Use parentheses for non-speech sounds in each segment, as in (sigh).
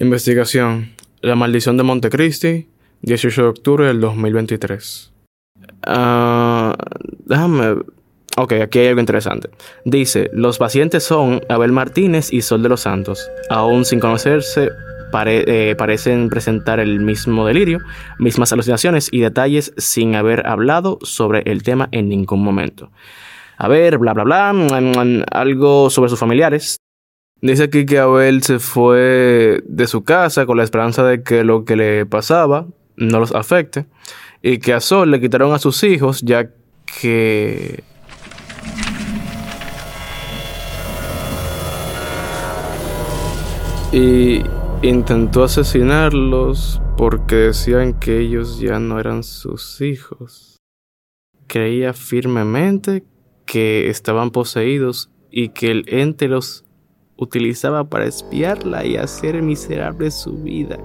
Investigación. La maldición de Montecristi, 18 de octubre del 2023. Ah, déjame. Ok, aquí hay algo interesante. Dice: Los pacientes son Abel Martínez y Sol de los Santos. Aún sin conocerse, eh, parecen presentar el mismo delirio, mismas alucinaciones y detalles sin haber hablado sobre el tema en ningún momento. A ver, bla, bla, bla, mm, mm, algo sobre sus familiares. Dice aquí que Abel se fue de su casa con la esperanza de que lo que le pasaba no los afecte y que a Sol le quitaron a sus hijos ya que... Y intentó asesinarlos porque decían que ellos ya no eran sus hijos. Creía firmemente que estaban poseídos y que el ente los utilizaba para espiarla y hacer miserable su vida.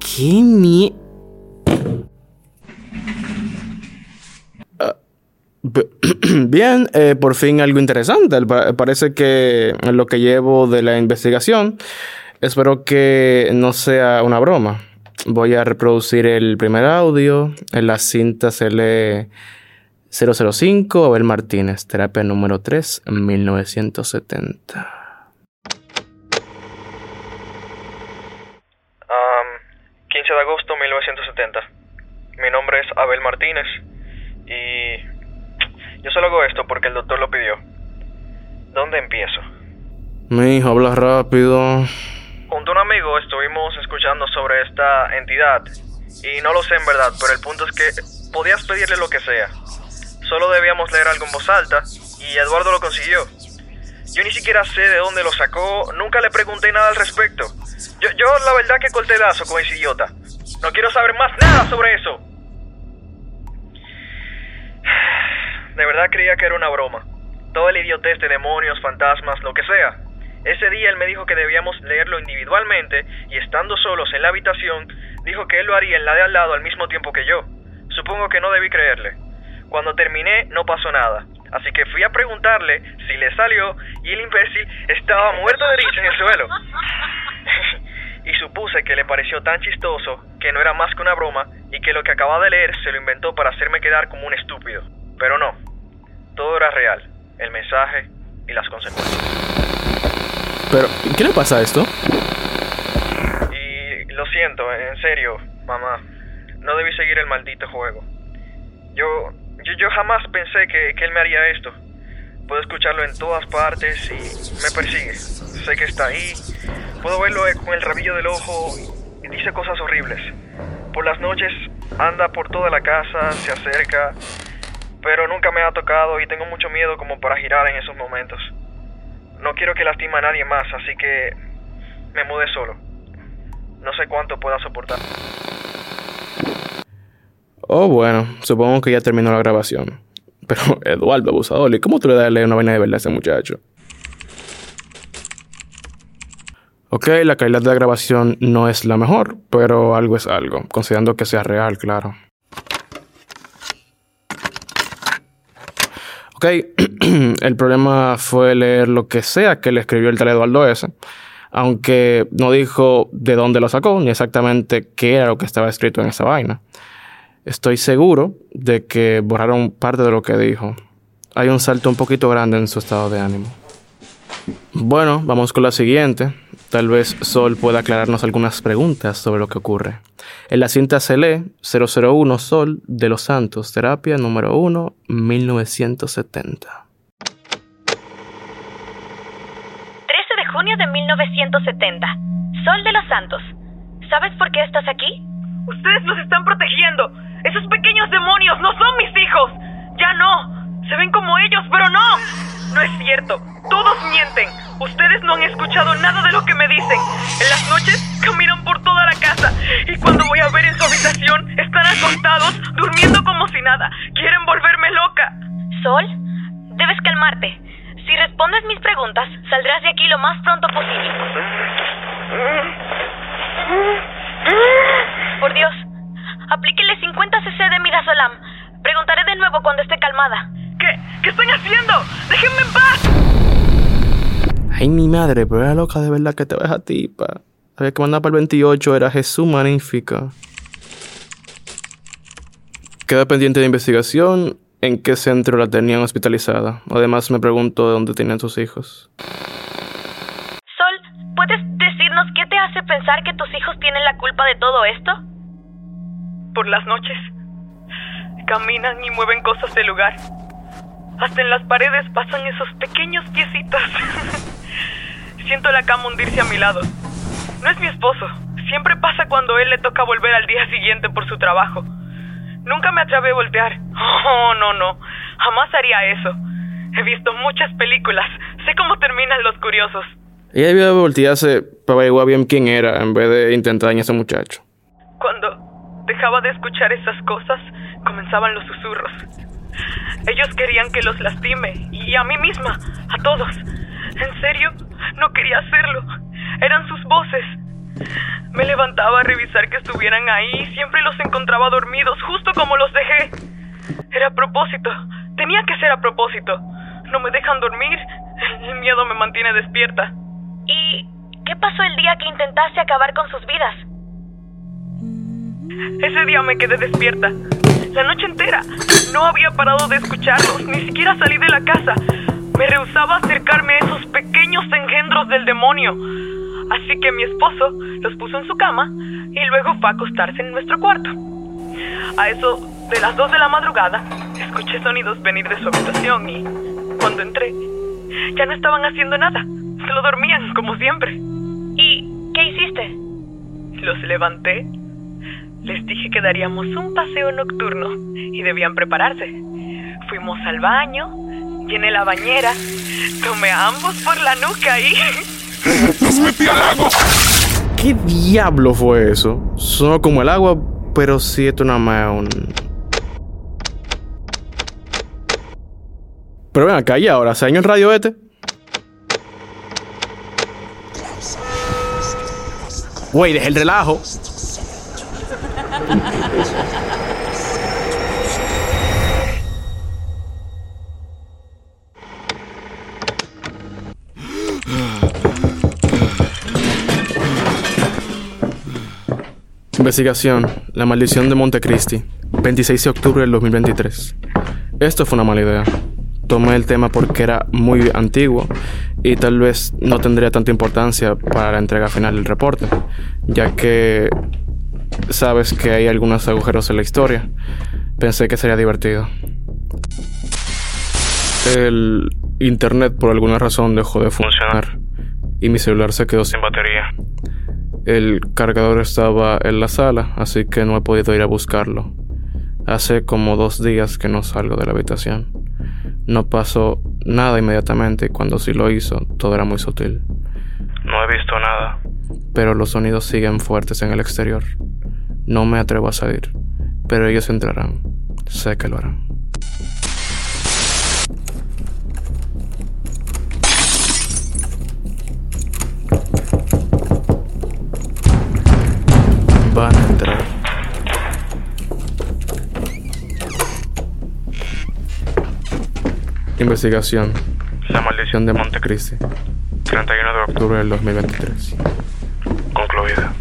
¡Qué mie... Ah, (clears throat) bien, eh, por fin algo interesante. Parece que lo que llevo de la investigación, espero que no sea una broma. Voy a reproducir el primer audio. En la cinta se lee 005 Abel Martínez, terapia número 3, 1970. 15 de agosto de 1970. Mi nombre es Abel Martínez y yo solo hago esto porque el doctor lo pidió. ¿Dónde empiezo? Mi hijo, habla rápido. Junto a un amigo estuvimos escuchando sobre esta entidad y no lo sé en verdad, pero el punto es que podías pedirle lo que sea. Solo debíamos leer algo en voz alta y Eduardo lo consiguió. Yo ni siquiera sé de dónde lo sacó, nunca le pregunté nada al respecto. Yo, yo la verdad que corté lazo con ese idiota. No quiero saber más nada sobre eso. De verdad creía que era una broma. Todo el idiotez de demonios, fantasmas, lo que sea. Ese día él me dijo que debíamos leerlo individualmente y estando solos en la habitación, dijo que él lo haría en la de al lado al mismo tiempo que yo. Supongo que no debí creerle. Cuando terminé no pasó nada, así que fui a preguntarle si le salió y el imbécil estaba muerto de risa en el suelo. (laughs) y supuse que le pareció tan chistoso que no era más que una broma y que lo que acababa de leer se lo inventó para hacerme quedar como un estúpido. Pero no, todo era real, el mensaje y las consecuencias. Pero, ¿qué le pasa a esto? Y lo siento, en serio, mamá, no debí seguir el maldito juego. Yo, yo, yo jamás pensé que, que él me haría esto. Puedo escucharlo en todas partes y me persigue. Sé que está ahí. Puedo verlo con el rabillo del ojo y dice cosas horribles. Por las noches anda por toda la casa, se acerca, pero nunca me ha tocado y tengo mucho miedo como para girar en esos momentos. No quiero que lastime a nadie más, así que me mudé solo. No sé cuánto pueda soportar. Oh, bueno, supongo que ya terminó la grabación. (laughs) Pero, Eduardo, abusador, ¿y cómo tú le das a leer una vaina de verdad a ese muchacho? Ok, la calidad de la grabación no es la mejor, pero algo es algo, considerando que sea real, claro. Ok, (clears throat) el problema fue leer lo que sea que le escribió el tal Eduardo S. Aunque no dijo de dónde lo sacó, ni exactamente qué era lo que estaba escrito en esa vaina. Estoy seguro de que borraron parte de lo que dijo. Hay un salto un poquito grande en su estado de ánimo. Bueno, vamos con la siguiente. Tal vez Sol pueda aclararnos algunas preguntas sobre lo que ocurre. En la cinta se lee 001 Sol de los Santos, terapia número 1, 1970. 13 de junio de 1970. Sol de los Santos. ¿Sabes por qué estás aquí? Ustedes nos están protegiendo. Esos pequeños demonios no son mis hijos. Ya no. Se ven como ellos, pero no. No es cierto. Todos mienten. Ustedes no han escuchado nada de lo que me dicen. En las noches caminan por toda la casa y cuando voy a ver en su habitación están acostados, durmiendo como si nada. Quieren volverme loca. Sol, debes calmarte. Si respondes mis preguntas, saldrás de aquí lo más pronto posible. ¿Qué? ¿Qué están haciendo? ¡Déjenme en paz! Ay, mi madre, pero era loca de verdad que te ves a tipa. La que mandaba para el 28 era Jesús Magnífica. Queda pendiente de investigación en qué centro la tenían hospitalizada. Además, me pregunto de dónde tenían sus hijos. Sol, ¿puedes decirnos qué te hace pensar que tus hijos tienen la culpa de todo esto? Por las noches. Caminan y mueven cosas del lugar. Hasta en las paredes pasan esos pequeños piecitos. (laughs) Siento la cama hundirse a mi lado. No es mi esposo. Siempre pasa cuando él le toca volver al día siguiente por su trabajo. Nunca me atreví a voltear. Oh, no, no. Jamás haría eso. He visto muchas películas. Sé cómo terminan los curiosos. Ella debió voltearse para averiguar bien quién era en vez de intentar dañar a ese muchacho. Cuando dejaba de escuchar esas cosas, comenzaban los susurros. Ellos querían que los lastime, y a mí misma, a todos. En serio, no quería hacerlo. Eran sus voces. Me levantaba a revisar que estuvieran ahí y siempre los encontraba dormidos, justo como los dejé. Era a propósito. Tenía que ser a propósito. No me dejan dormir. El miedo me mantiene despierta. ¿Y qué pasó el día que intentaste acabar con sus vidas? Ese día me quedé despierta. La noche entera. No había parado de escucharlos, ni siquiera salí de la casa. Me rehusaba acercarme a esos pequeños engendros del demonio. Así que mi esposo los puso en su cama y luego fue a acostarse en nuestro cuarto. A eso de las 2 de la madrugada, escuché sonidos venir de su habitación y cuando entré, ya no estaban haciendo nada. Solo dormían, como siempre. ¿Y qué hiciste? Los levanté. Les dije que daríamos un paseo nocturno y debían prepararse. Fuimos al baño, llené la bañera, tomé a ambos por la nuca y... (laughs) ¡Los metí al agua! ¿Qué diablo fue eso? Sonó como el agua, pero sí esto nada más un... Pero ven acá, ¿y ahora? ¿Se dañó el radio este? Güey, deja el relajo. Investigación. La maldición de Montecristi. 26 de octubre del 2023. Esto fue una mala idea. Tomé el tema porque era muy antiguo y tal vez no tendría tanta importancia para la entrega final del reporte, ya que sabes que hay algunos agujeros en la historia. Pensé que sería divertido. El internet por alguna razón dejó de funcionar y mi celular se quedó sin batería. El cargador estaba en la sala, así que no he podido ir a buscarlo. Hace como dos días que no salgo de la habitación. No pasó nada inmediatamente y cuando sí lo hizo, todo era muy sutil. No he visto nada. Pero los sonidos siguen fuertes en el exterior. No me atrevo a salir, pero ellos entrarán. Sé que lo harán. Van a entrar. Investigación. La maldición de Montecristi. 31 de octubre del 2023. Concluida.